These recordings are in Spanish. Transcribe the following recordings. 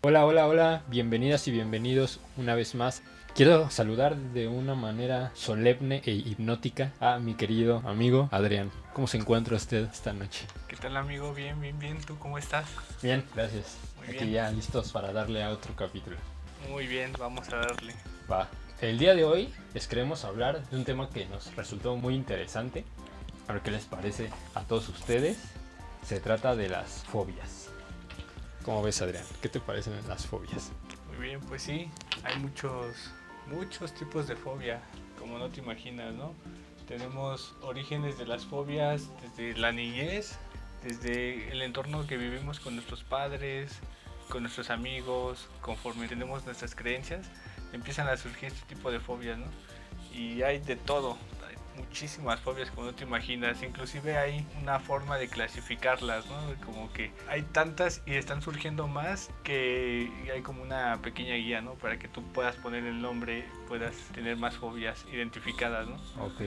Hola, hola, hola, bienvenidas y bienvenidos una vez más. Quiero saludar de una manera solemne e hipnótica a mi querido amigo Adrián. ¿Cómo se encuentra usted esta noche? ¿Qué tal amigo? Bien, bien, bien. ¿Tú cómo estás? Bien, gracias. Muy Aquí bien. ya listos para darle a otro capítulo. Muy bien, vamos a darle. Va. El día de hoy les queremos hablar de un tema que nos resultó muy interesante. A ver qué les parece a todos ustedes. Se trata de las fobias. ¿Cómo ves, Adrián? ¿Qué te parecen las fobias? Muy bien, pues sí, hay muchos, muchos tipos de fobia, como no te imaginas, ¿no? Tenemos orígenes de las fobias desde la niñez, desde el entorno que vivimos con nuestros padres, con nuestros amigos, conforme tenemos nuestras creencias, empiezan a surgir este tipo de fobias, ¿no? Y hay de todo, muchísimas fobias como no te imaginas, inclusive hay una forma de clasificarlas, ¿no? Como que hay tantas y están surgiendo más que hay como una pequeña guía, ¿no? Para que tú puedas poner el nombre, puedas tener más fobias identificadas, ¿no? Ok.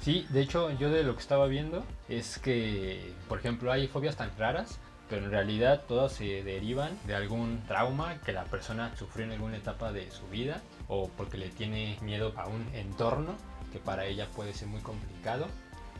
Sí, de hecho yo de lo que estaba viendo es que, por ejemplo, hay fobias tan raras, pero en realidad todas se derivan de algún trauma que la persona sufrió en alguna etapa de su vida o porque le tiene miedo a un entorno que para ella puede ser muy complicado.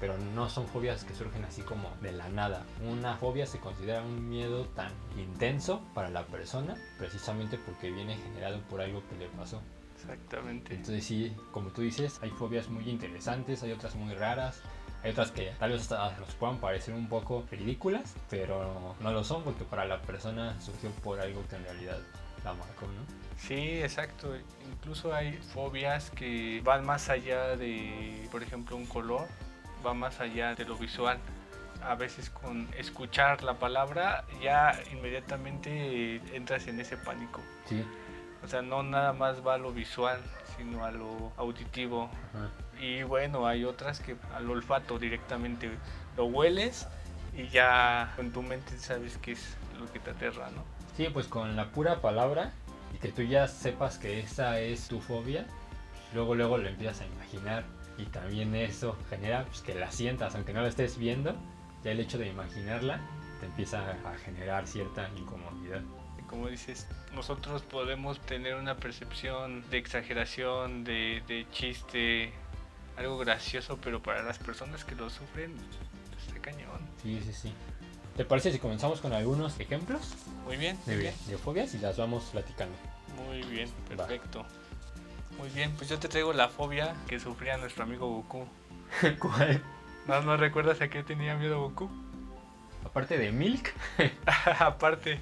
Pero no son fobias que surgen así como de la nada. Una fobia se considera un miedo tan intenso para la persona precisamente porque viene generado por algo que le pasó. Exactamente. Entonces sí, como tú dices, hay fobias muy interesantes, hay otras muy raras, hay otras que tal vez hasta nos puedan parecer un poco ridículas, pero no lo son porque para la persona surgió por algo que en realidad la marcó, ¿no? Sí, exacto. Incluso hay fobias que van más allá de, por ejemplo, un color, va más allá de lo visual. A veces con escuchar la palabra ya inmediatamente entras en ese pánico. Sí. O sea, no nada más va a lo visual, sino a lo auditivo. Ajá. Y bueno, hay otras que al olfato directamente lo hueles y ya con tu mente sabes qué es lo que te aterra, ¿no? Sí, pues con la pura palabra y que tú ya sepas que esa es tu fobia, luego luego lo empiezas a imaginar y también eso genera pues, que la sientas, aunque no la estés viendo, ya el hecho de imaginarla te empieza a generar cierta incomodidad. Como dices, nosotros podemos tener una percepción de exageración, de, de chiste, algo gracioso, pero para las personas que lo sufren, está cañón. Sí, sí, sí. ¿Te parece si comenzamos con algunos ejemplos Muy bien, de, bien. de fobias y las vamos platicando? Muy bien, Va. perfecto. Muy bien, pues yo te traigo la fobia que sufría nuestro amigo Goku. ¿Cuál? ¿No, ¿No recuerdas a qué tenía miedo Goku? Aparte de Milk. Aparte,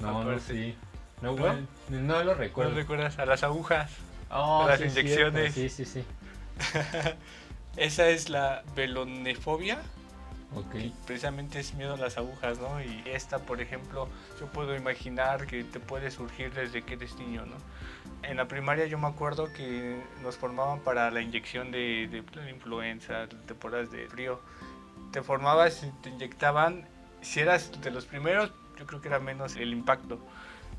No, no, Aparte. sí. No, ¿No? no lo ¿no recuerdo. recuerdas a las agujas? Oh, las sí es cierto, inyecciones. Sí, sí, sí. Esa es la velonefobia. Ok. precisamente es miedo a las agujas, ¿no? Y esta, por ejemplo, yo puedo imaginar que te puede surgir desde que eres niño, ¿no? En la primaria yo me acuerdo que nos formaban para la inyección de, de la influenza, temporadas de frío. Te formabas te inyectaban, si eras de los primeros, yo creo que era menos el impacto.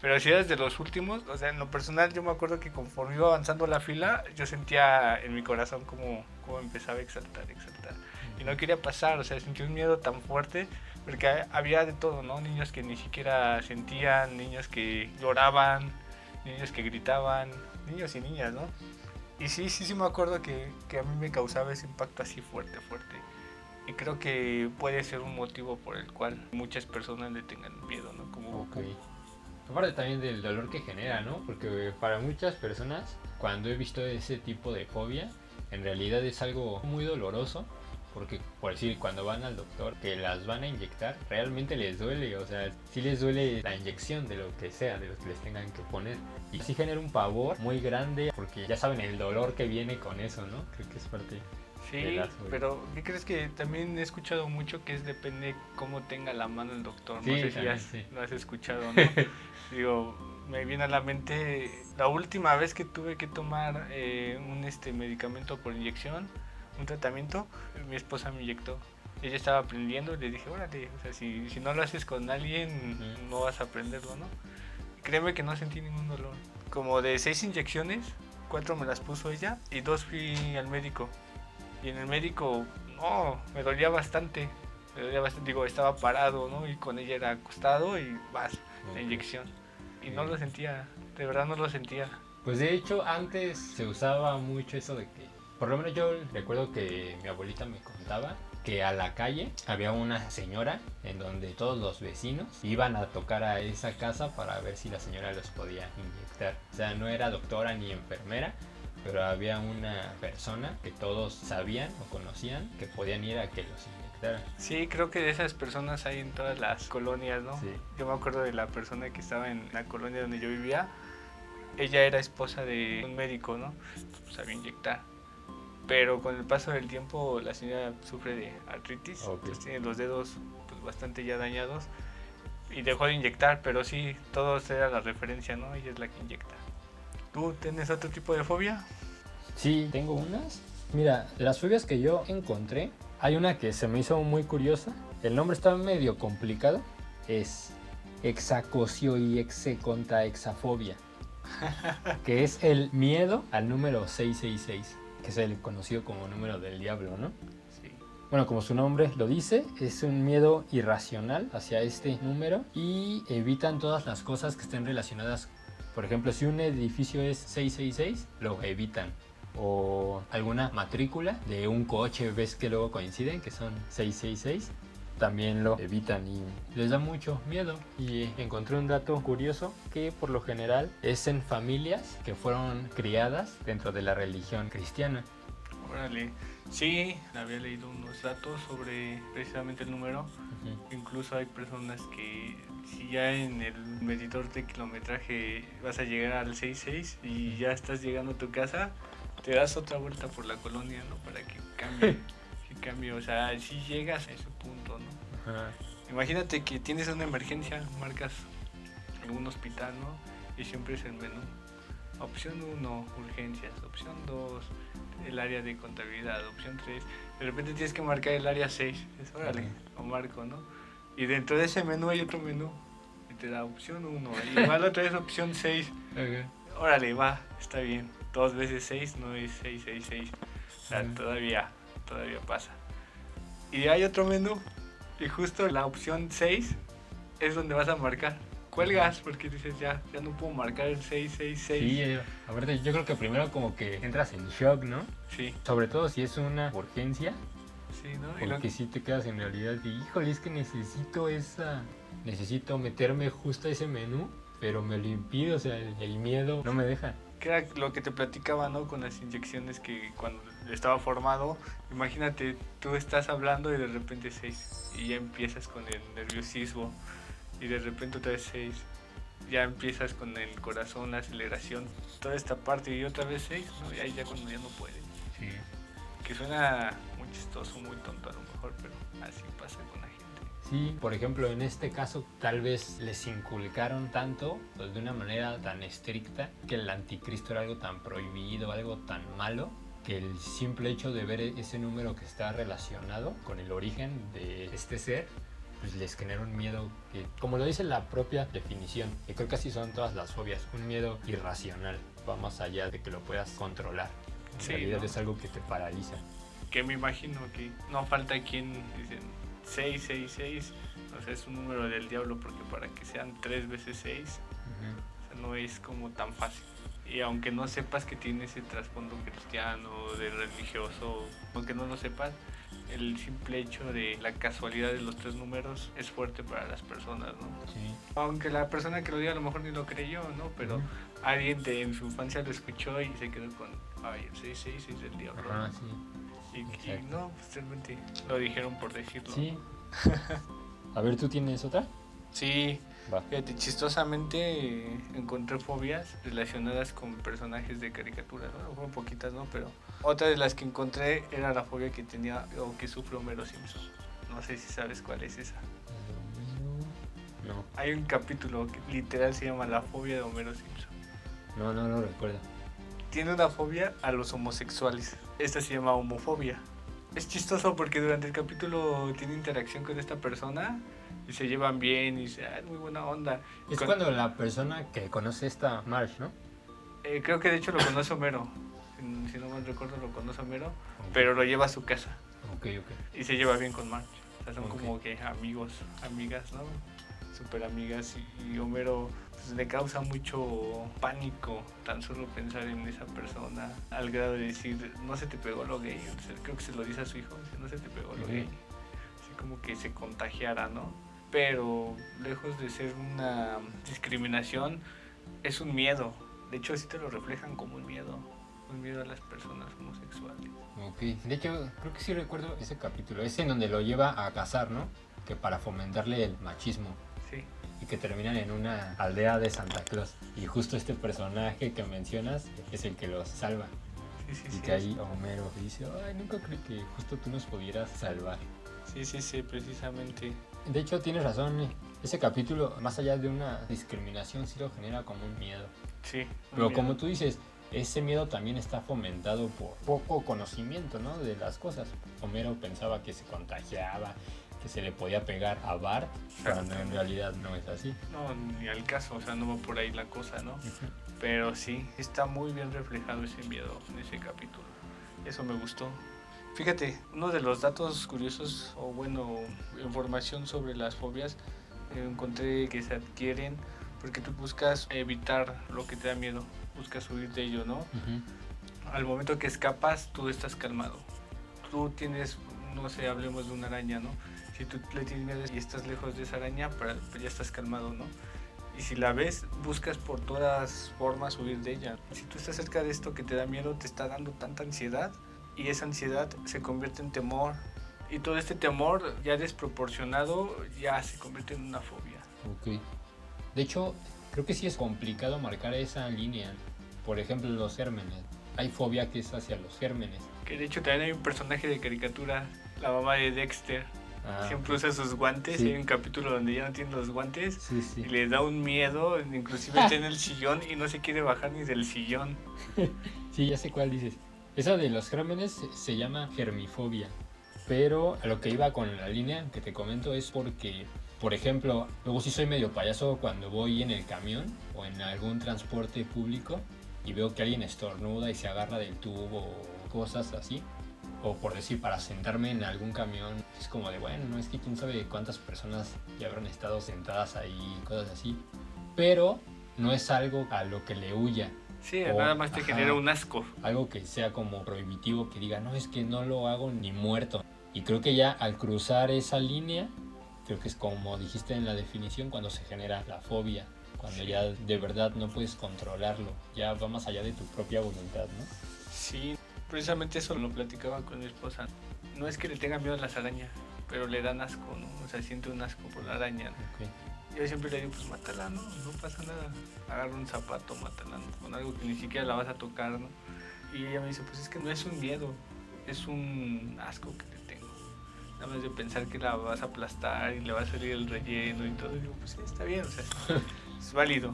Pero si eras de los últimos, o sea, en lo personal yo me acuerdo que conforme iba avanzando la fila, yo sentía en mi corazón como, como empezaba a exaltar, exaltar y no quería pasar, o sea, sentí un miedo tan fuerte porque ha- había de todo, ¿no? Niños que ni siquiera sentían, niños que lloraban, niños que gritaban, niños y niñas, ¿no? Y sí, sí, sí me acuerdo que, que a mí me causaba ese impacto así fuerte, fuerte. Y creo que puede ser un motivo por el cual muchas personas le tengan miedo, ¿no? Como Ok. Aparte también del dolor que genera, ¿no? Porque para muchas personas, cuando he visto ese tipo de fobia, en realidad es algo muy doloroso. Porque, por decir, cuando van al doctor que las van a inyectar, realmente les duele. O sea, sí les duele la inyección de lo que sea, de lo que les tengan que poner. Y sí genera un pavor muy grande porque ya saben el dolor que viene con eso, ¿no? Creo que es parte. Sí, pero ¿qué crees que también he escuchado mucho que es depende cómo tenga la mano el doctor? No Sí, sé si has- sí. lo has escuchado, ¿no? Digo, me viene a la mente la última vez que tuve que tomar eh, un este medicamento por inyección, un tratamiento, mi esposa me inyectó. Ella estaba aprendiendo y le dije, órale, o sea, si, si no lo haces con alguien, no vas a aprenderlo, ¿no? Créeme que no sentí ningún dolor. Como de seis inyecciones, cuatro me las puso ella y dos fui al médico. Y en el médico, no, me dolía bastante. Me dolía bastante, digo, estaba parado, ¿no? Y con ella era acostado y vas, la inyección. Y no lo sentía, de verdad no lo sentía. Pues de hecho antes se usaba mucho eso de que, por lo menos yo recuerdo que mi abuelita me contaba que a la calle había una señora en donde todos los vecinos iban a tocar a esa casa para ver si la señora los podía inyectar. O sea, no era doctora ni enfermera, pero había una persona que todos sabían o conocían que podían ir a que los inyectaran. Sí, creo que de esas personas hay en todas las colonias, ¿no? Sí. Yo me acuerdo de la persona que estaba en la colonia donde yo vivía. Ella era esposa de un médico, ¿no? Sabía inyectar. Pero con el paso del tiempo la señora sufre de artritis, Ok. pues tiene los dedos pues, bastante ya dañados y dejó de inyectar, pero sí, todos era la referencia, ¿no? Ella es la que inyecta. ¿Tú tienes otro tipo de fobia? Sí, tengo unas. Mira, las fobias que yo encontré, hay una que se me hizo muy curiosa. El nombre está medio complicado. Es hexacosio y exafobia. que es el miedo al número 666, que es el conocido como número del diablo, ¿no? Sí. Bueno, como su nombre lo dice, es un miedo irracional hacia este número y evitan todas las cosas que estén relacionadas. Por ejemplo, si un edificio es 666, lo evitan. O alguna matrícula de un coche, ves que luego coinciden, que son 666, también lo evitan y les da mucho miedo. Y encontré un dato curioso que por lo general es en familias que fueron criadas dentro de la religión cristiana. Órale. Sí, había leído unos datos sobre precisamente el número. Incluso hay personas que si ya en el medidor de kilometraje vas a llegar al 66 y ya estás llegando a tu casa, te das otra vuelta por la colonia, ¿no? Para que cambie, que cambie, o sea, si llegas a ese punto. Ajá. Imagínate que tienes una emergencia, marcas algún hospital, ¿no? Y siempre es el menú. Opción 1, urgencias. Opción 2, el área de contabilidad. Opción 3, de repente tienes que marcar el área 6. Es órale, Ajá. o marco, ¿no? Y dentro de ese menú hay otro menú. Y te da opción 1. Y igual otra vez opción 6. Órale, va, está bien. Dos veces 6 no es 666. O sea, Ujú. todavía, todavía pasa. Y hay otro menú. Y justo la opción 6 es donde vas a marcar. Cuelgas porque dices ya, ya no puedo marcar el 666. Sí, eh, aparte yo creo que primero como que entras en shock, ¿no? Sí, Sobre todo si es una urgencia, sí, ¿no? Y lo- porque si te quedas en realidad de, híjole, es que necesito esa, necesito meterme justo a ese menú, pero me lo impide, o sea, el, el miedo no me deja. que era lo que te platicaba, ¿no? Con las inyecciones que cuando estaba formado, imagínate, tú estás hablando y de repente 6 y ya empiezas con el nerviosismo y de repente otra vez 6. Ya empiezas con el corazón, la aceleración, toda esta parte y otra vez 6, ¿no? Y ahí ya cuando ya no puede. Sí. Que suena muy chistoso, muy tonto a lo mejor, pero así pasa con la gente. Sí, por ejemplo, en este caso tal vez les inculcaron tanto, pues, de una manera tan estricta, que el anticristo era algo tan prohibido, algo tan malo, el simple hecho de ver ese número que está relacionado con el origen de este ser, pues les genera un miedo que, como lo dice la propia definición, y creo que así son todas las fobias, un miedo irracional, va más allá de que lo puedas controlar. En Sí, realidad ¿no? es algo que te paraliza. Que me imagino que no falta quien dicen 666, o sea, es un número del diablo porque para que sean 3 veces 6 Ujú. O sea, no es como tan fácil. Y aunque no sepas que tiene ese trasfondo cristiano, de religioso, aunque no lo sepas, el simple hecho de la casualidad de los tres números es fuerte para las personas, ¿no? Sí. Aunque la persona que lo diga a lo mejor ni lo creyó, ¿no? Pero alguien de, en su infancia lo escuchó y se quedó con, ay, el 666 es del diablo. Ajá, ¿no? sí. Y, y no, pues realmente lo dijeron por decirlo. Sí. A ver, ¿tú tienes otra? Sí, Va. Fíjate, chistosamente eh, encontré fobias relacionadas con personajes de caricaturas, ¿no? Fueron poquitas, ¿no? Pero otra de las que encontré era la fobia que tenía o que sufre Homero Simpson. No sé si sabes cuál es esa. No, Hay un capítulo que literal se llama La fobia de Homero Simpson. no, no lo recuerdo. Tiene una fobia a los homosexuales. Esta se llama homofobia. Es chistoso porque durante el capítulo tiene interacción con esta persona y se llevan bien y dice, ah, es muy buena onda. Es con- cuando la persona que conoce esta Marsh, ¿no? Eh, creo que de hecho lo conoce Homero. Si, si no mal recuerdo, lo conoce Homero. Pero lo lleva a su casa Ok, ok. y se lleva bien con Marge. O sea, son como que amigos, amigas, ¿no? Súper amigas. Y, y Homero pues, le causa mucho pánico tan solo pensar en esa persona al grado de decir, no se te pegó lo gay. Creo que se lo dice a su hijo, no se te pegó lo gay. Así como que se contagiara, ¿no? Pero lejos de ser una discriminación, es un miedo. De hecho, sí te lo reflejan como un miedo. Un miedo a las personas homosexuales. Ok, de hecho, creo que sí recuerdo ese capítulo. Es en donde lo lleva a cazar, ¿no? Que para fomentarle el machismo. Sí, Y que terminan en una aldea de Santa Claus. Y justo este personaje que mencionas es el que los salva. sí, sí. Y sí, que ahí Homero dice, ay, nunca creí que justo tú nos pudieras salvar. Sí, sí, sí, precisamente. De hecho, tienes razón. eh, Ese capítulo, más allá de una discriminación, sí lo genera como un miedo. Sí. Pero miedo. como tú dices, ese miedo también está fomentado por poco conocimiento, ¿no? De las cosas. Homero pensaba que se contagiaba, que se le podía pegar a Bart, cuando en realidad no es así. No, ni al caso, o sea, no va por ahí la cosa, ¿no? Pero sí, está muy bien reflejado ese miedo en ese capítulo. Eso me gustó. Fíjate, uno de los datos curiosos, o bueno, información sobre las fobias, eh, encontré que se adquieren porque tú buscas evitar lo que te da miedo, buscas huir de ello, ¿no? Ujú. Al momento que escapas, tú estás calmado. Tú tienes, no sé, hablemos de una araña, ¿no? Si tú le tienes miedo y estás lejos de esa araña, pues ya estás calmado, ¿no? Y si la ves, buscas por todas formas huir de ella. Si tú estás cerca de esto que te da miedo, te está dando tanta ansiedad y esa ansiedad se convierte en temor. Y todo este temor ya desproporcionado ya se convierte en una fobia. Ok. De hecho, creo que sí es complicado marcar esa línea. Por ejemplo, los gérmenes. Hay fobia que es hacia los gérmenes. Que de hecho también hay un personaje de caricatura, la mamá de Dexter, Ah, siempre usa sus guantes. Sí. Hay un capítulo donde ya no tiene los guantes Sí, sí. y le da un miedo, inclusive está en el sillón y no se quiere bajar ni del sillón. Sí, ya sé cuál dices. Esa de los gérmenes se, llama germifobia. Pero a lo que iba con la línea que te comento es porque, por ejemplo, luego sí soy medio payaso cuando voy en el camión o en algún transporte público y veo que alguien estornuda y se agarra del tubo o cosas así. O por decir, para sentarme en algún camión, es como de, bueno, no es que quién sabe cuántas personas ya habrán estado sentadas ahí, cosas así. Pero no es algo a lo que le huya, Sí, O- nada más te ajá. genera un asco. algo que sea como prohibitivo, que diga, no, es que no lo hago ni muerto. Y creo que ya al cruzar esa línea, creo que es como dijiste en la definición, cuando se genera la fobia, cuando Sí. ya de verdad no puedes controlarlo, ya va más allá de tu propia voluntad, ¿no? Sí, precisamente eso lo platicaba con mi esposa. No es que le tenga miedo a las arañas, pero le dan asco, ¿no? O sea, siente un asco por la araña. ¿no? Ok. Yo siempre le digo, pues mátala, ¿no? No pasa nada. Agarra un zapato, mátala, ¿no? Con algo que ni siquiera la vas a tocar, ¿no? Y ella me dice, pues es que no es un miedo, es un asco que te tengo. Nada más de pensar que la vas a aplastar y le va a salir el relleno y todo. Y digo, pues sí, está bien, o sea, es válido.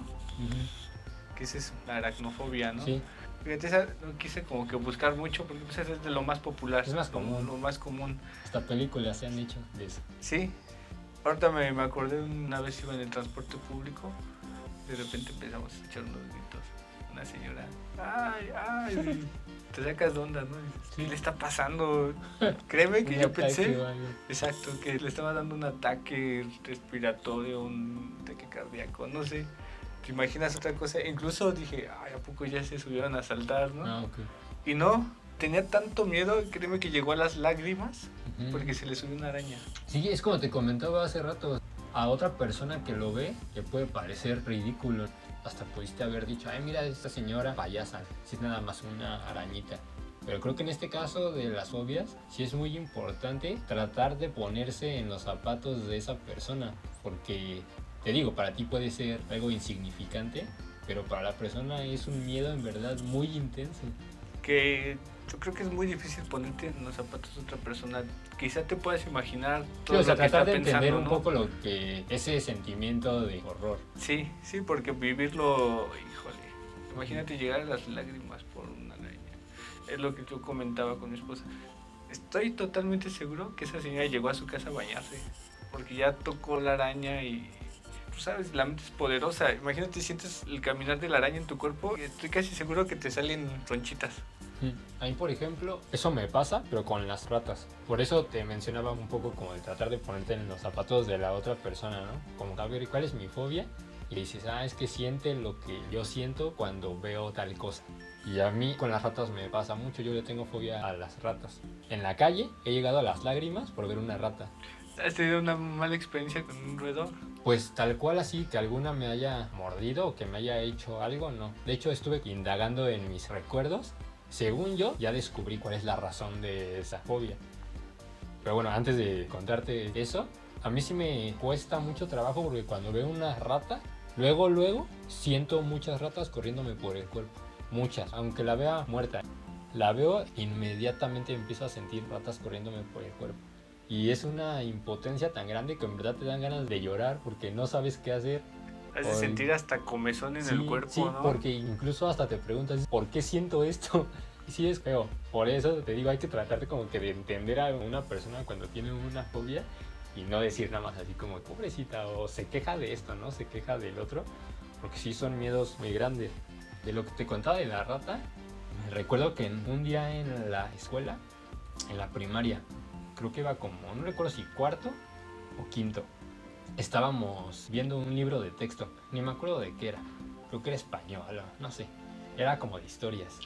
Que esa es la aracnofobia, ¿no? Sí, Fíjate, esa no quise como que buscar mucho porque pues, esa es de lo más popular. Es más lo- común. Lo, más común. hasta películas se han hecho de eso. Sí. Ahorita me, me acordé una vez iba en el transporte público. De repente empezamos a echar unos gritos. Una señora. ¡Ay, ay! Te sacas de onda, ¿no? ¿Qué Sí. le está pasando? Créeme que yo pensé. Exacto, que le estaba dando un ataque respiratorio, un ataque cardíaco, no sé. ¿Te imaginas otra cosa? Incluso dije, ay, ¿a poco ya se subieron a saltar, no? Ah, ok. Y no, tenía tanto miedo, créeme que llegó a las lágrimas Ujú. porque se le subió una araña. Sí, es como te comentaba hace rato. A otra persona que lo ve le puede parecer ridículo. Hasta pudiste haber dicho, ay, mira esta señora payasa, si es nada más una arañita. Pero creo que en este caso de las fobias, sí es muy importante tratar de ponerse en los zapatos de esa persona. Porque, te digo, para ti puede ser algo insignificante, pero para la persona es un miedo en verdad muy intenso. Que yo creo que es muy difícil ponerte en los zapatos de otra persona. Quizá te puedas imaginar Sí, todo o sea, lo que está tratar de entender pensando, un ¿no? poco lo que ese sentimiento de horror. Sí, sí, porque vivirlo, híjole, imagínate llegar a las lágrimas por una araña. Es lo que yo comentaba con mi esposa. Estoy totalmente seguro que esa señora llegó a su casa a bañarse, porque ya tocó la araña y, tú sabes, la mente es poderosa. Imagínate, sientes el caminar de la araña en tu cuerpo y estoy casi seguro que te salen ronchitas. A mí, por ejemplo, eso me pasa, pero con las ratas. Por eso te mencionaba un poco como de tratar de ponerte en los zapatos de la otra persona, ¿no? Como a ver cuál es mi fobia y dices, ah, es que siente lo que yo siento cuando veo tal cosa. Y a mí con las ratas me pasa mucho, yo le tengo fobia a las ratas. En la calle he llegado a las lágrimas por ver una rata. ¿Has tenido una mala experiencia con un roedor? Pues tal cual así, que alguna me haya mordido o que me haya hecho algo, no. De hecho estuve indagando en mis recuerdos. Según yo, ya descubrí cuál es la razón de esa fobia. Pero bueno, antes de contarte eso, a mí sí me cuesta mucho trabajo porque cuando veo una rata, luego, luego, siento muchas ratas corriéndome por el cuerpo. Muchas, aunque la vea muerta. La veo, inmediatamente empiezo a sentir ratas corriéndome por el cuerpo. Y es una impotencia tan grande que en verdad te dan ganas de llorar porque no sabes qué hacer. Has de sentir hasta comezón en sí, el cuerpo, sí, ¿no? porque incluso hasta te preguntas, ¿por qué siento esto? Y sí es feo. Por eso te digo, hay que tratar de como que de entender a una persona cuando tiene una fobia y no decir nada más así como pobrecita o se queja de esto, ¿no? Se queja del otro, porque sí son miedos muy grandes. De lo que te contaba de la rata, me recuerdo que en- un día en la escuela, en la primaria, creo que iba como, no recuerdo si cuarto o quinto, estábamos viendo un libro de texto, ni me acuerdo de qué era, creo que era español, no sé, era como de historias.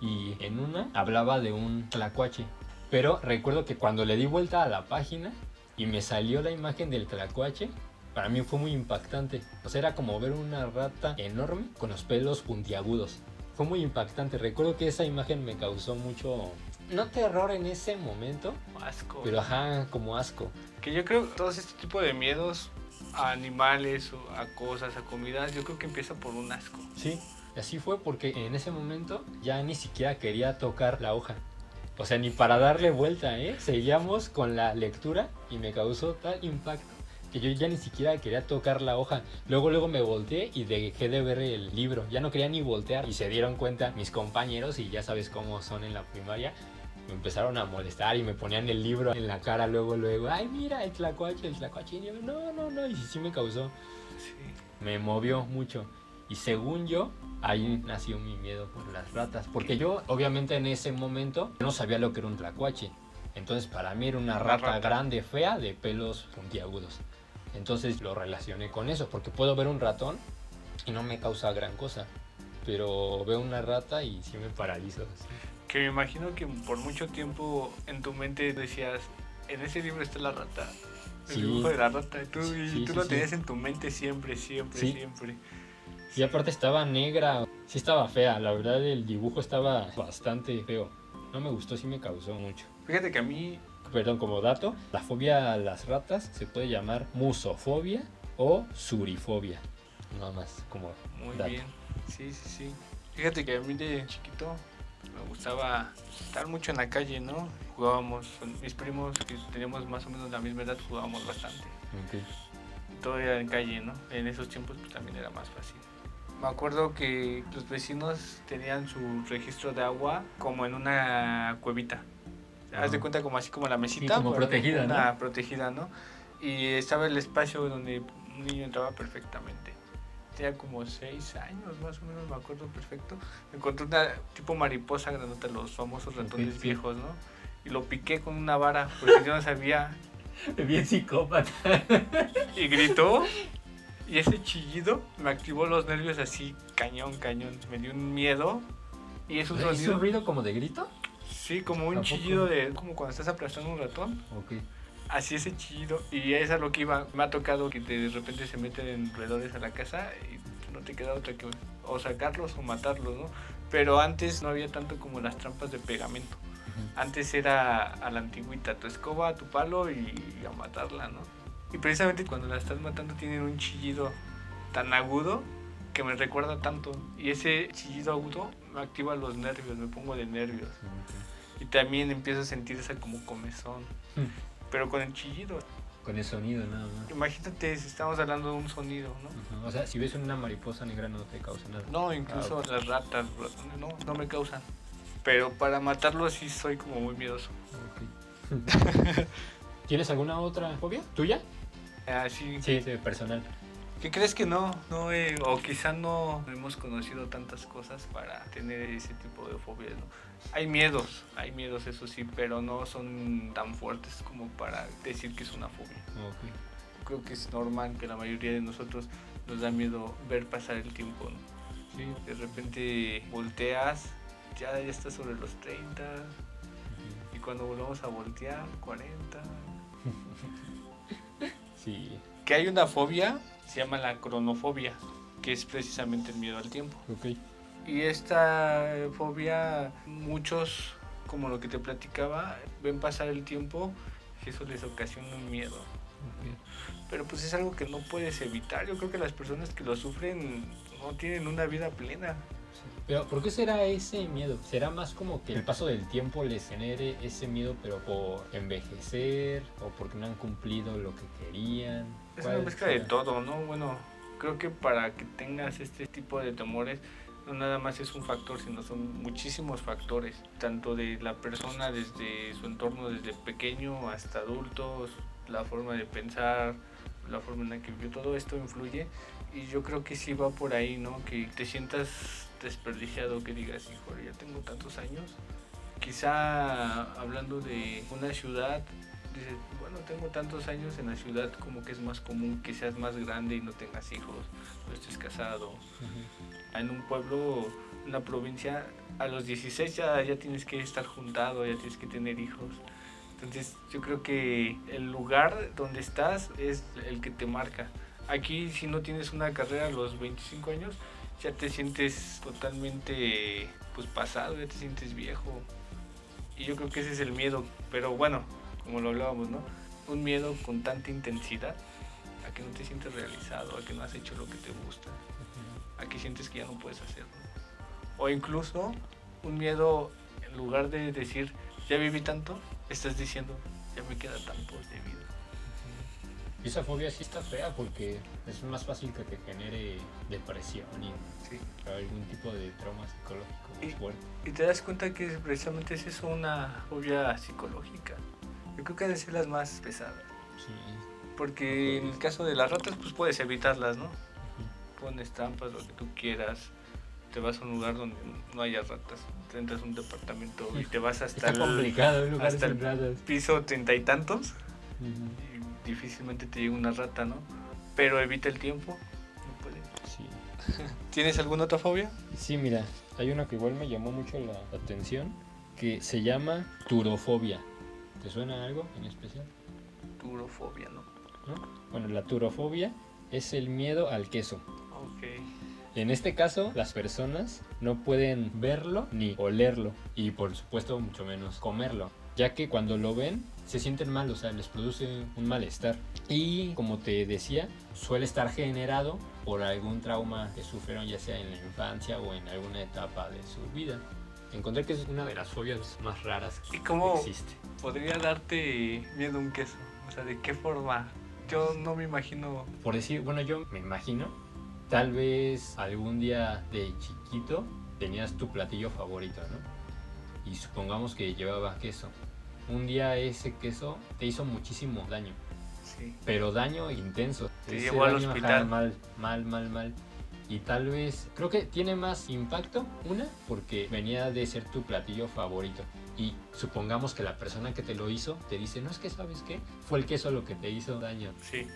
Y en una hablaba de un tlacuache, pero recuerdo que cuando le di vuelta a la página y me salió la imagen del tlacuache, para mí fue muy impactante. O sea, era como ver una rata enorme con los pelos puntiagudos. Fue muy impactante. Recuerdo que esa imagen me causó mucho, no terror en ese momento, Asco. pero ajá, como asco. Que yo creo que todo este tipo de miedos a animales, o a cosas, a comidas, yo creo que empieza por un asco. Sí, así fue porque en ese momento ya ni siquiera quería tocar la hoja. O sea, ni para darle vuelta, ¿eh? Seguíamos con la lectura y me causó tal impacto que yo ya ni siquiera quería tocar la hoja. Luego, luego me volteé y dejé de ver el libro. Ya no quería ni voltear y se dieron cuenta mis compañeros y ya sabes cómo son en la primaria. Me empezaron a molestar y me ponían el libro en la cara luego, luego. Ay, mira, el tlacuache, el tlacuache. Y yo, no, no, no. Y sí me causó Sí. me movió mucho. Y según yo, ahí nació mi miedo por las ratas. Porque yo, obviamente, en ese momento no sabía lo que era un tlacuache. Entonces, para mí era una rata, rata. grande, fea, de pelos puntiagudos. Entonces lo relacioné con eso, porque puedo ver un ratón y no me causa gran cosa. Pero veo una rata y sí me paralizo. Que me imagino que por mucho tiempo en tu mente decías, en ese libro está la rata. El Sí. dibujo de la rata. Y tú, y Sí, tú sí, lo tenías en tu mente siempre, siempre, Sí. siempre. Y aparte estaba negra, sí estaba fea. La verdad, el dibujo estaba bastante feo. No me gustó, sí me causó mucho. Fíjate que a mí, Perdón, como dato, la fobia a las ratas se puede llamar musofobia o surifobia. Nada más, como muy dato. bien. Sí, sí, sí. Fíjate que a mí de chiquito me gustaba estar mucho en la calle, ¿no? Jugábamos, con mis primos que teníamos más o menos la misma edad, jugábamos bastante. Ok. todo era en calle, ¿no? En esos tiempos pues, también era más fácil. Me acuerdo que los vecinos tenían su registro de agua como en una cuevita. Haz de Ajá. cuenta como así como la mesita. como pero protegida, ¿no? una protegida, ¿no? Y estaba el espacio donde un niño entraba perfectamente. Tenía como seis años, más o menos, me acuerdo perfecto. Encontré una tipo mariposa grandota, los famosos ratones sí. viejos, ¿no? Y lo piqué con una vara, porque yo no sabía Bien psicópata. y gritó. Y ese chillido me activó los nervios así, cañón, cañón. Me dio un miedo. Y es un ¿Hizo sonido. un ruido como de grito? Sí, como ¿A un chillido de. como cuando estás aplastando un ratón. Ok. Así ese chillido. Y es a lo que iba. Me ha tocado que de repente se meten en roedores a la casa y no te queda otra que o sacarlos o matarlos, ¿no? Pero antes no había tanto como las trampas de pegamento. Antes era a la antigüita, tu escoba, tu palo y a matarla, ¿no? Y precisamente cuando la estás matando tienen un chillido tan agudo que me recuerda tanto. Y ese chillido agudo me activa los nervios, me pongo de nervios. Y también empiezo a sentir esa como comezón. Pero con el chillido. Con el sonido nada más. Imagínate si estamos hablando de un sonido, ¿no? O sea, si ves una mariposa negra no te causa nada. No, incluso Ah, las ratas, no, no me causan. Pero para matarlos sí soy como muy miedoso. Ok. ¿Tienes alguna otra fobia tuya? Así Sí, sí, personal. ¿Qué crees que no? no he- o quizá no hemos conocido tantas cosas para tener ese tipo de fobias, ¿no? Hay miedos, hay miedos, eso sí, pero no son tan fuertes como para decir que es una fobia. Ok. Creo que es normal que la mayoría de nosotros nos da miedo ver pasar el tiempo, ¿no? Sí. De repente volteas, ya, ya estás sobre los 30 y cuando volvemos a voltear, 40. Sí. Que hay una fobia, se llama la cronofobia, que es precisamente el miedo al tiempo. Ok. Y esta fobia, muchos, como lo que te platicaba, ven pasar el tiempo y eso les ocasiona un miedo. Pero pues es algo que no puedes evitar. Yo creo que las personas que lo sufren no tienen una vida plena. Pero ¿por qué será ese miedo? ¿Será más como que el paso del tiempo les genere ese miedo, pero por envejecer o porque no han cumplido lo que querían? Es una ¿Cuál mezcla de todo, ¿no? Bueno, creo que para que tengas este tipo de temores, no nada más es un factor, sino son muchísimos factores, tanto de la persona desde su entorno, desde pequeño hasta adultos, la forma de pensar, la forma en la que vivió, todo esto influye y yo creo que sí va por ahí, ¿no? Que te sientas desperdiciado, que digas, hijo, ya tengo tantos años. Quizá hablando de una ciudad, dices, bueno, tengo tantos años en la ciudad, como que es más común que seas más grande y no tengas hijos, no estés casado. Ujú. En un pueblo, una provincia, a los 16 ya, ya tienes que estar juntado, ya tienes que tener hijos. Entonces yo creo que el lugar donde estás es el que te marca. Aquí si no tienes una carrera a los 25 años, ya te sientes totalmente pues pasado, ya te sientes viejo. Y yo creo que ese es el miedo. Pero bueno, como lo hablábamos, ¿no? Un miedo con tanta intensidad a que no te sientes realizado, a que no has hecho lo que te gusta, a que sientes que ya no puedes hacerlo. O incluso un miedo, en lugar de decir, ya viví tanto, estás diciendo, ya me queda tanto de vida. Y esa fobia sí está fea porque es más fácil que te genere depresión y Sí. algún tipo de trauma psicológico Y- fuerte. Y te das cuenta que precisamente es eso una fobia psicológica. Yo creo que ha de ser las más pesadas. Sí. Porque en el caso de las ratas, pues puedes evitarlas, ¿no? Ujú. Pones trampas, lo que tú quieras. Te vas a un lugar donde no haya ratas. Te entras a un departamento y te vas hasta Está el complicado el lugar hasta el- ratas. piso treinta y tantos. Y difícilmente te llega una rata, ¿no? Pero evita el tiempo. No puede. Sí. ¿Tienes alguna otra fobia? Sí, mira, hay una que igual me llamó mucho la atención que se llama turofobia. ¿Te suena algo en especial? Turofobia, ¿no? ¿No? Bueno, la turofobia es el miedo al queso. Ok. En este caso, las personas no pueden verlo ni olerlo y por supuesto mucho menos comerlo, ya que cuando lo ven se sienten mal, o sea, les produce un malestar. Y como te decía, suele estar generado por algún trauma que sufrieron ya sea en la infancia o en alguna etapa de su vida. Encontré que es una de las fobias más raras que ¿Y cómo existe. podría darte miedo un queso? O sea, ¿de qué forma? Yo no me imagino. Por decir, bueno, yo me imagino, tal vez algún día de chiquito tenías tu platillo favorito, ¿no? Y supongamos que llevaba queso. Un día ese queso te hizo muchísimo daño, Sí. pero daño intenso. Te llevó al hospital. mal, mal, mal, mal. Y tal vez, creo que tiene más impacto, una, porque venía de ser tu platillo favorito. Y supongamos que la persona que te lo hizo te dice, no es que sabes qué, fue el queso lo que te hizo daño. Sí.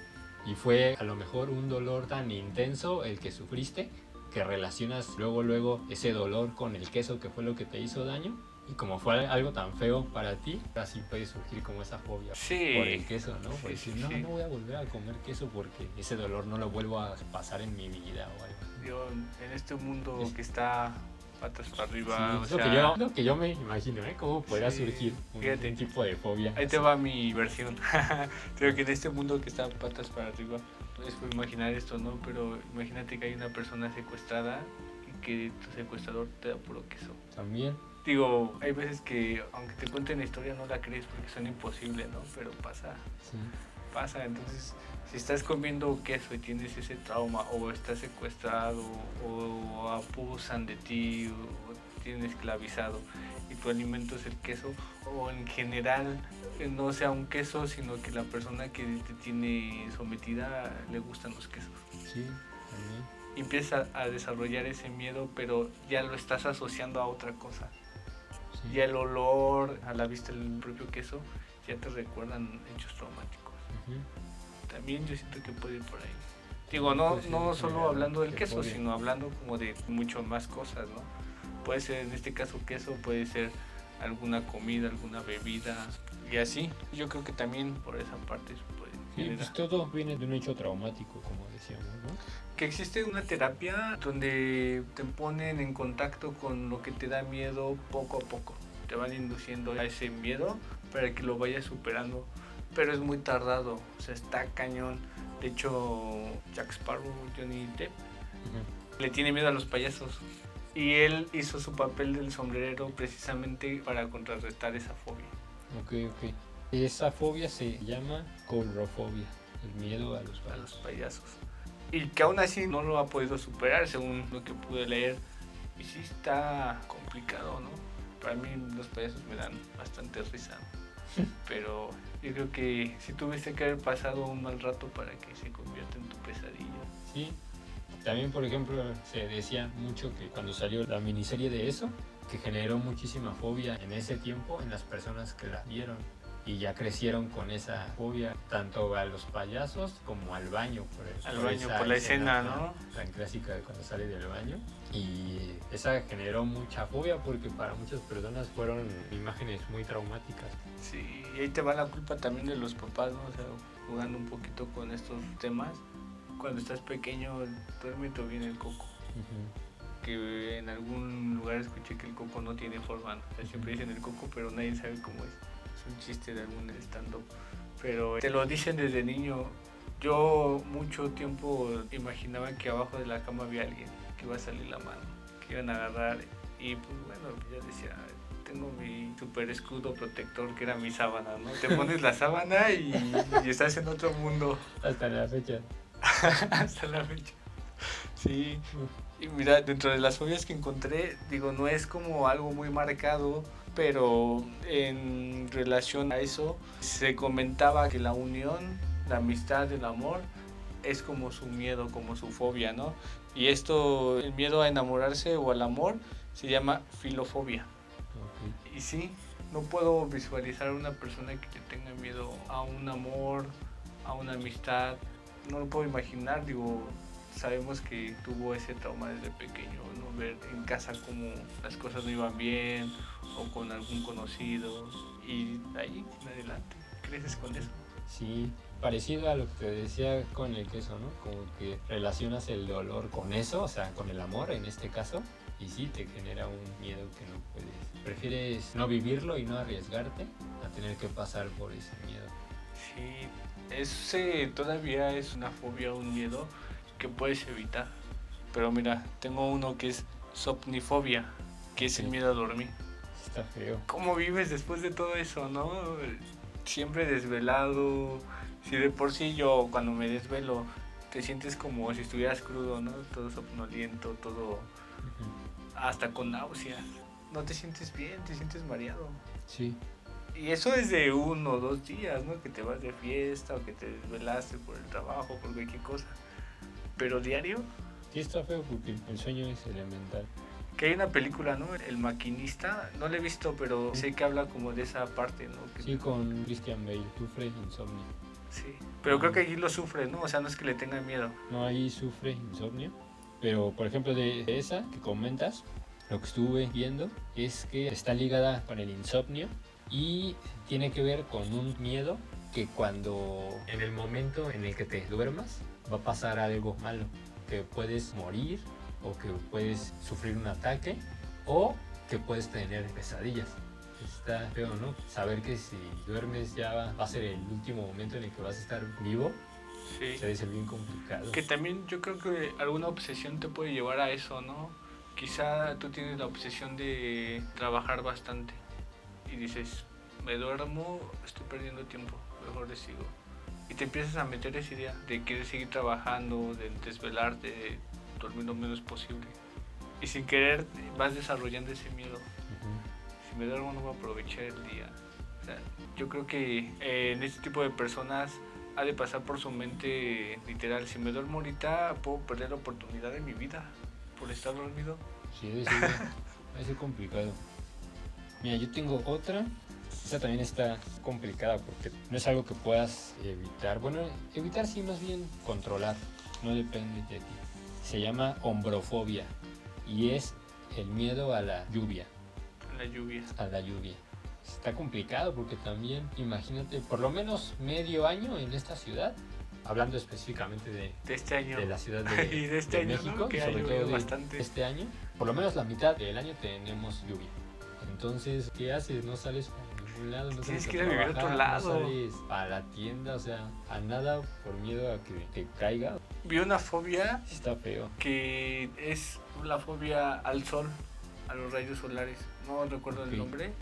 Y fue a lo mejor un dolor tan intenso el que sufriste que relacionas luego luego ese dolor con el queso que fue lo que te hizo daño. Y como fue algo tan feo para ti, así puede surgir como esa fobia Sí. por el queso, ¿no? Por Sí, decir, no, sí. no voy a volver a comer queso porque ese dolor no lo vuelvo a pasar en mi vida o algo. Yo, en este mundo Es- que está patas para arriba, Sí, o es lo, sea, que yo, lo que yo me imagino, ¿eh? ¿Cómo podrá Sí, surgir un, fíjate. un tipo de fobia? ahí te así? va mi versión. Creo que en este mundo que está patas para arriba, puedes imaginar esto, ¿no? Pero imagínate que hay una persona secuestrada y que tu secuestrador te da puro queso. También. Digo, hay veces que aunque te cuenten la historia no la crees porque son imposibles, ¿no? Pero pasa. Sí. pasa. Entonces, si estás comiendo queso y tienes ese trauma, o estás secuestrado, o abusan de ti, o te tienen esclavizado, y tu alimento es el queso, o en general que no sea un queso, sino que la persona que te tiene sometida le gustan los quesos. Sí, también. Y empiezas a desarrollar ese miedo, pero ya lo estás asociando a otra cosa. Ya el olor, a la vista del propio queso, ya te recuerdan hechos traumáticos. También yo siento que puede ir por ahí. Digo, no, Pues no sí, solo hablando del de queso, sino hablando como de mucho más cosas, ¿no? Puede ser en este caso queso, puede ser alguna comida, alguna bebida y así. Yo creo que también por esa parte se puede Sí, pues todo viene de un hecho traumático, como decíamos, ¿no? Que existe una terapia donde te ponen en contacto con lo que te da miedo poco a poco. Te van induciendo a ese miedo para que lo vayas superando. Pero es muy tardado, o sea, está cañón. De hecho, Jack Sparrow, Johnny Depp, le tiene miedo a los payasos. Y él hizo su papel del sombrerero precisamente para contrarrestar esa fobia. Ok, ok. Esa fobia se llama coulrofobia, el miedo a los a los payasos. Y que aún así no lo ha podido superar, según lo que pude leer. Y sí está complicado, ¿no? Para mí los payasos me dan bastante risa. Pero yo creo que si tuviste que haber pasado un mal rato para que se convierta en tu pesadilla. Sí. También, por ejemplo, se decía mucho que cuando salió la miniserie de eso, que generó muchísima fobia en ese tiempo en las personas que la vieron. Y ya crecieron con esa fobia, tanto a los payasos como al baño. Por, Al por baño, por la escena, tan- ¿no? Tan clásica de cuando sale del baño. Y esa generó mucha fobia porque para muchas personas fueron imágenes muy traumáticas. Sí, y ahí te va la culpa también de los papás, ¿no? O sea, jugando un poquito con estos temas. Cuando estás pequeño, duerme todo bien el coco. Ujú. que en algún lugar escuché que el coco no tiene forma. ¿no? O sea, siempre dicen el coco, pero nadie sabe cómo es. Un chiste de algún stand-up. Pero te lo dicen desde niño. Yo mucho tiempo imaginaba que abajo de la cama había alguien, que iba a salir la mano, que iban a agarrar. Y pues bueno, yo decía, tengo mi super escudo protector que era mi sábana, ¿no? Te pones la sábana y, y estás en otro mundo Hasta la fecha. hasta la fecha. Sí. Y mira, dentro de las fobias que encontré, digo, no es como algo muy marcado, pero en relación a eso se comentaba que la unión, la amistad, el amor es como su miedo, como su fobia, ¿no? Y esto, el miedo a enamorarse o al amor, se llama filofobia. Ok. Y sí, no puedo visualizar a una persona que tenga miedo a un amor, a una amistad. No lo puedo imaginar, digo, sabemos que tuvo ese trauma desde pequeño, ¿no? Ver en casa cómo las cosas no iban bien o con algún conocido y de ahí en adelante creces con eso. Sí, parecido a lo que te decía con el queso, ¿no? Como que relacionas el dolor con eso, o sea, con el amor en este caso, y sí te genera un miedo que no puedes. Prefieres no vivirlo y no arriesgarte a tener que pasar por ese miedo. Sí, ese todavía es una fobia, un miedo que puedes evitar. Pero mira, tengo uno que es somnifobia, que es el miedo a dormir. Está feo. ¿Cómo vives después de todo eso, no? Siempre desvelado. Si de por sí yo cuando me desvelo te sientes como si estuvieras crudo, ¿no? Todo somnoliento, todo hasta con náuseas. No te sientes bien, te sientes mareado. Sí, Y eso es de uno o dos días, ¿no? Que te vas de fiesta o que te desvelaste por el trabajo, por cualquier cosa. Pero diario, sí está feo porque el sueño es elemental. Que hay una película, ¿no? El maquinista, no la he visto, pero sé que habla como de esa parte, ¿no? Que- Sí, con Christian Bale, sufre insomnio. Sí, pero creo que allí lo sufre, ¿no? O sea, no es que le tenga miedo. No, ahí sufre insomnio. Pero, por ejemplo, de esa que comentas, lo que estuve viendo es que está ligada con el insomnio y tiene que ver con un miedo que cuando en el momento en el que te duermas va a pasar algo malo, que puedes morir o que puedes sufrir un ataque o que puedes tener pesadillas. Está feo, ¿no? Saber que si duermes ya va va a ser el último momento en el que vas a estar vivo, Sí. se debe ser bien complicado. Que también yo creo que alguna obsesión te puede llevar a eso, ¿no? Quizá tú tienes la obsesión de trabajar bastante y dices, me duermo, estoy perdiendo tiempo, mejor le sigo. Y te empiezas a meter esa idea de querer seguir trabajando, de desvelarte, de dormir lo menos posible. Y sin querer vas desarrollando ese miedo. Si me duermo no voy a aprovechar el día. O sea, yo creo que eh, en este tipo de personas ha de pasar por su mente literal, si me duermo ahorita puedo perder la oportunidad de mi vida por estar dormido. Sí, debe ser, debe ser complicado. Mira, yo tengo otra. Esta también está complicada porque no es algo que puedas evitar. Bueno, evitar sí, más bien controlar. no depende de ti. Se llama hombrofobia y es el miedo a la lluvia, La lluvia. a la lluvia. Está complicado porque también, imagínate, por lo menos medio año en esta ciudad, hablando específicamente de, De este año. de la ciudad de, y de este de año, ¿no? México, que sobre todo bastante. este año, por lo menos la mitad del año tenemos lluvia. Entonces, ¿qué haces? No sales a ningún lado, no Tienes que ir a vivir a otro lado. No sales a la tienda, o sea, a nada por miedo a que te caiga. Vi una fobia está feo. que es la fobia al sol, a los rayos solares. No recuerdo Ok. el nombre.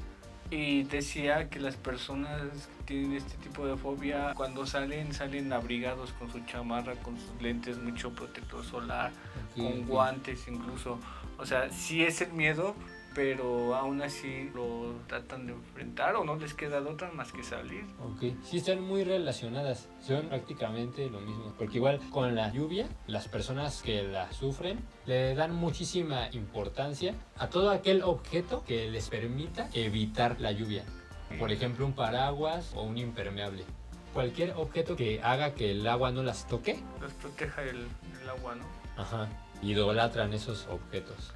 Y decía que las personas que tienen este tipo de fobia, cuando salen, salen abrigados con su chamarra, con sus lentes, mucho protector solar, Ok, con ok. guantes incluso. O sea, sí es el miedo, pero aún así lo tratan de enfrentar o no les queda de otra más que salir. Ok, sí están muy relacionadas, son prácticamente lo mismo, porque igual con la lluvia, las personas que la sufren le dan muchísima importancia a todo aquel objeto que les permita evitar la lluvia. Por ejemplo, un paraguas o un impermeable. Cualquier objeto que haga que el agua no las toque, Los proteja el, el agua, ¿no? ajá, idolatran esos objetos.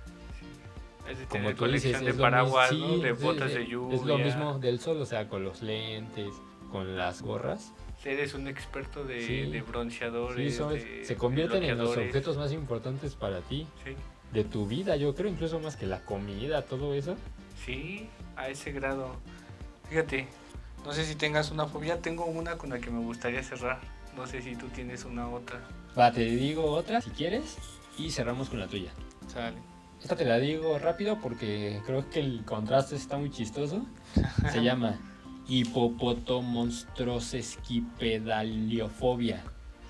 Es de Como tú dices, de es lo paraguas, ¿no? sí, De sí, botas de lluvia. Es lo mismo del sol, o sea, con los lentes, con las gorras. Eres un experto de, Sí. de bronceadores. Sí, de se convierten en los objetos más importantes para ti, de tu vida, yo creo, incluso más que la comida, todo eso. sí, a ese grado. Fíjate, no sé si tengas una fobia. Tengo una con la que me gustaría cerrar. No sé si tú tienes una otra. Va, te digo otra si quieres y cerramos con la tuya. Sale. Esta te la digo rápido porque creo que el contraste está muy chistoso. Se llama hipopotomonstrosesquipedaliofobia.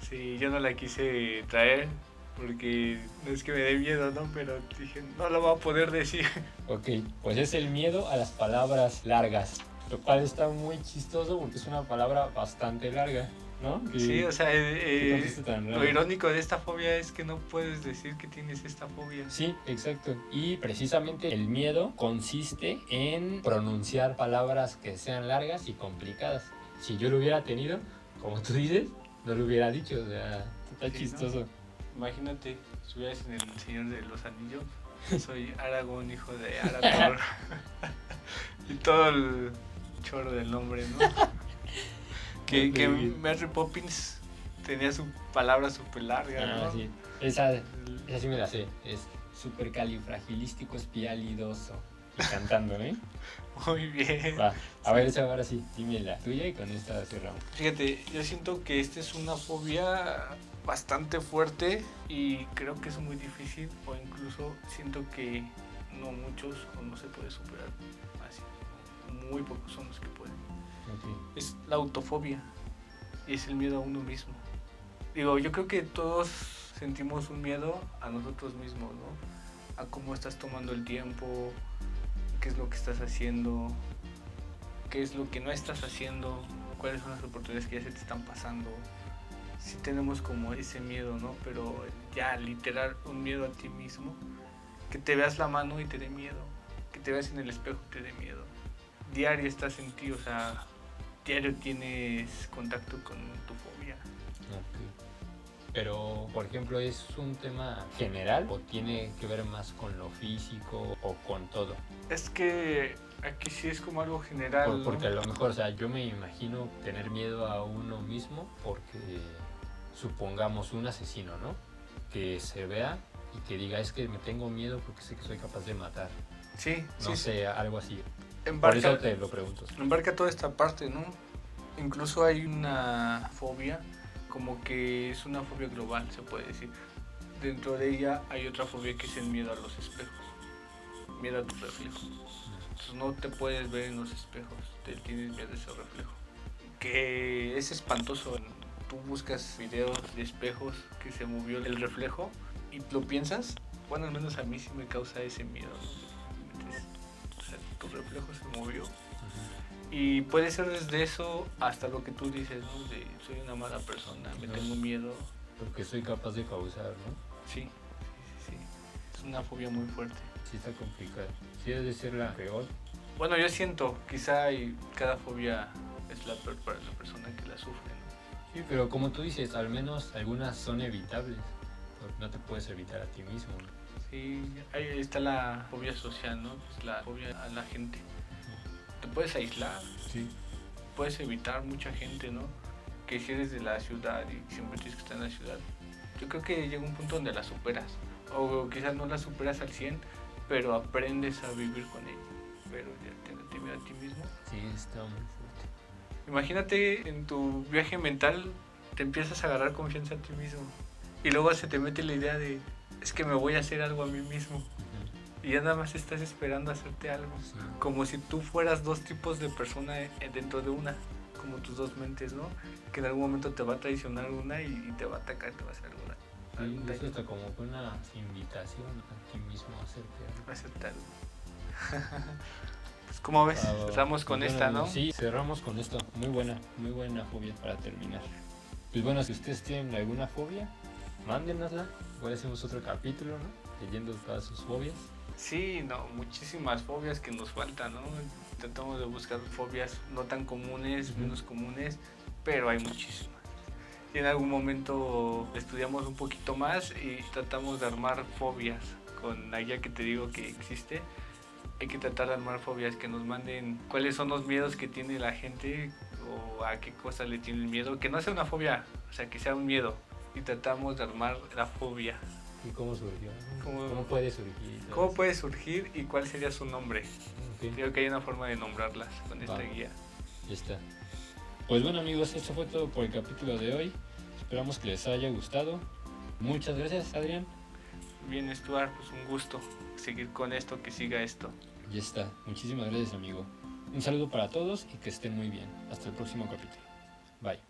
Sí, yo no la quise traer porque no es que me dé miedo, ¿no? Pero dije, no lo voy a poder decir. Ok, pues es el miedo a las palabras largas, lo cual está muy chistoso porque es una palabra bastante larga, ¿no? Que- Sí, o sea, eh, tan lo irónico de esta fobia es que no puedes decir que tienes esta fobia. Sí, exacto. Y precisamente el miedo consiste en pronunciar palabras que sean largas y complicadas. Si yo lo hubiera tenido, como tú dices, no lo hubiera dicho. O sea, está Sí, ¿no? chistoso. Imagínate, estuvieras en el Señor de los Anillos. Soy Aragón, hijo de Arathor. y todo el chorro del nombre, ¿no? Que, que. Mary Poppins tenía su palabra súper larga, Ah, ¿no? sí. Esa, esa sí me la sé. Es supercalifragilístico espialidoso. Y cantando, ¿eh? Muy bien. Va. A ver, esa ahora sí. Dime la tuya y con esta cerramos. Fíjate, yo siento que esta es una fobia bastante fuerte y creo que es muy difícil o incluso siento que no muchos o no se puede superar así. Muy pocos son los que pueden. Es la autofobia y es el miedo a uno mismo. Digo, yo creo que todos sentimos un miedo a nosotros mismos, ¿no? A cómo estás tomando el tiempo, qué es lo que estás haciendo, qué es lo que no estás haciendo, cuáles son las oportunidades que ya se te están pasando. Sí tenemos como ese miedo, ¿no? Pero ya literal un miedo a ti mismo, que te veas la mano y te dé miedo, que te veas en el espejo y te dé miedo. Diario estás en ti, o sea, diario tienes contacto con tu fobia. Ok. Pero, por ejemplo, ¿es un tema general o tiene que ver más con lo físico o con todo? Es que aquí sí es como algo general. Por- ¿no? porque a lo mejor, o sea, yo me imagino tener miedo a uno mismo porque supongamos un asesino, ¿no? Que se vea y que diga, es que me tengo miedo porque sé que soy capaz de matar. Sí, No sí, sé, algo así. Por Embarca, eso te lo pregunto. embarca toda esta parte, ¿no? Incluso hay una fobia, como que es una fobia global, se puede decir. Dentro de ella hay otra fobia que es el miedo a los espejos, miedo a tu reflejo. Entonces no te puedes ver en los espejos, te tienes miedo a ese reflejo. Que es espantoso. Tú buscas videos de espejos que se movió el reflejo y lo piensas, bueno, al menos a mí sí me causa ese miedo. Tu reflejo se movió. Y puede ser desde eso hasta lo que tú dices, ¿no? De soy una mala persona, me No. tengo miedo. Porque soy capaz de causar, ¿no? Sí, sí, sí, sí. Es una fobia muy fuerte. Sí está complicado. Sí debe ser la peor. Bueno, yo siento, quizá y cada fobia es la peor para la persona que la sufre, ¿no? Sí, pero como tú dices, al menos algunas son evitables. No te puedes evitar a ti mismo. Sí, ahí está la fobia social, ¿no? Pues la fobia a la gente. Te puedes aislar. Sí. Puedes evitar mucha gente, ¿no? Que si eres de la ciudad y siempre tienes que estar en la ciudad. Yo creo que llega un punto donde la superas. O quizás no la superas al 100, pero aprendes a vivir con ella. Pero ya te miedo a ti mismo. Sí, está muy fuerte. Imagínate en tu viaje mental te empiezas a agarrar confianza a ti mismo. Y luego se te mete la idea de, es que me voy a hacer algo a mí mismo. Y ya nada más estás esperando hacerte algo. Como si tú fueras dos tipos de persona dentro de una. Como tus dos mentes, ¿no? Que en algún momento te va a traicionar una y, te va a atacar, te va a hacer alguna. Sí, eso está como una invitación a ti mismo a hacerte algo. A hacerte algo. pues, ¿cómo ves? Ah, cerramos con pues esta, ¿no? Sí, cerramos con esto. Muy buena, muy buena fobia para terminar. Pues bueno, si ustedes tienen alguna fobia, mándenosla. Igual hacemos otro capítulo, ¿no? Leyendo todas sus fobias. Sí, no, muchísimas fobias que nos faltan, ¿no? Tratamos de buscar fobias no tan comunes, menos comunes, pero hay muchísimas. Y en algún momento estudiamos un poquito más y tratamos de armar fobias con la guía que te digo que existe. Hay que tratar de armar fobias que nos manden cuáles son los miedos que tiene la gente o a qué cosa le tienen miedo. Que no sea una fobia, o sea, que sea un miedo. Y tratamos de armar la fobia ¿Y cómo surgió? ¿Cómo, puede surgir? ¿Cómo puede surgir y cuál sería su nombre? Creo que hay una forma de nombrarlas con esta guía. Ya está. Pues bueno amigos, esto fue todo por el capítulo de hoy. Esperamos que les haya gustado. Muchas gracias Adrián. Bien Stuart, pues un gusto seguir con esto, que siga esto. Ya está. Muchísimas gracias amigo. Un saludo para todos y que estén muy bien. Hasta el próximo capítulo. Bye.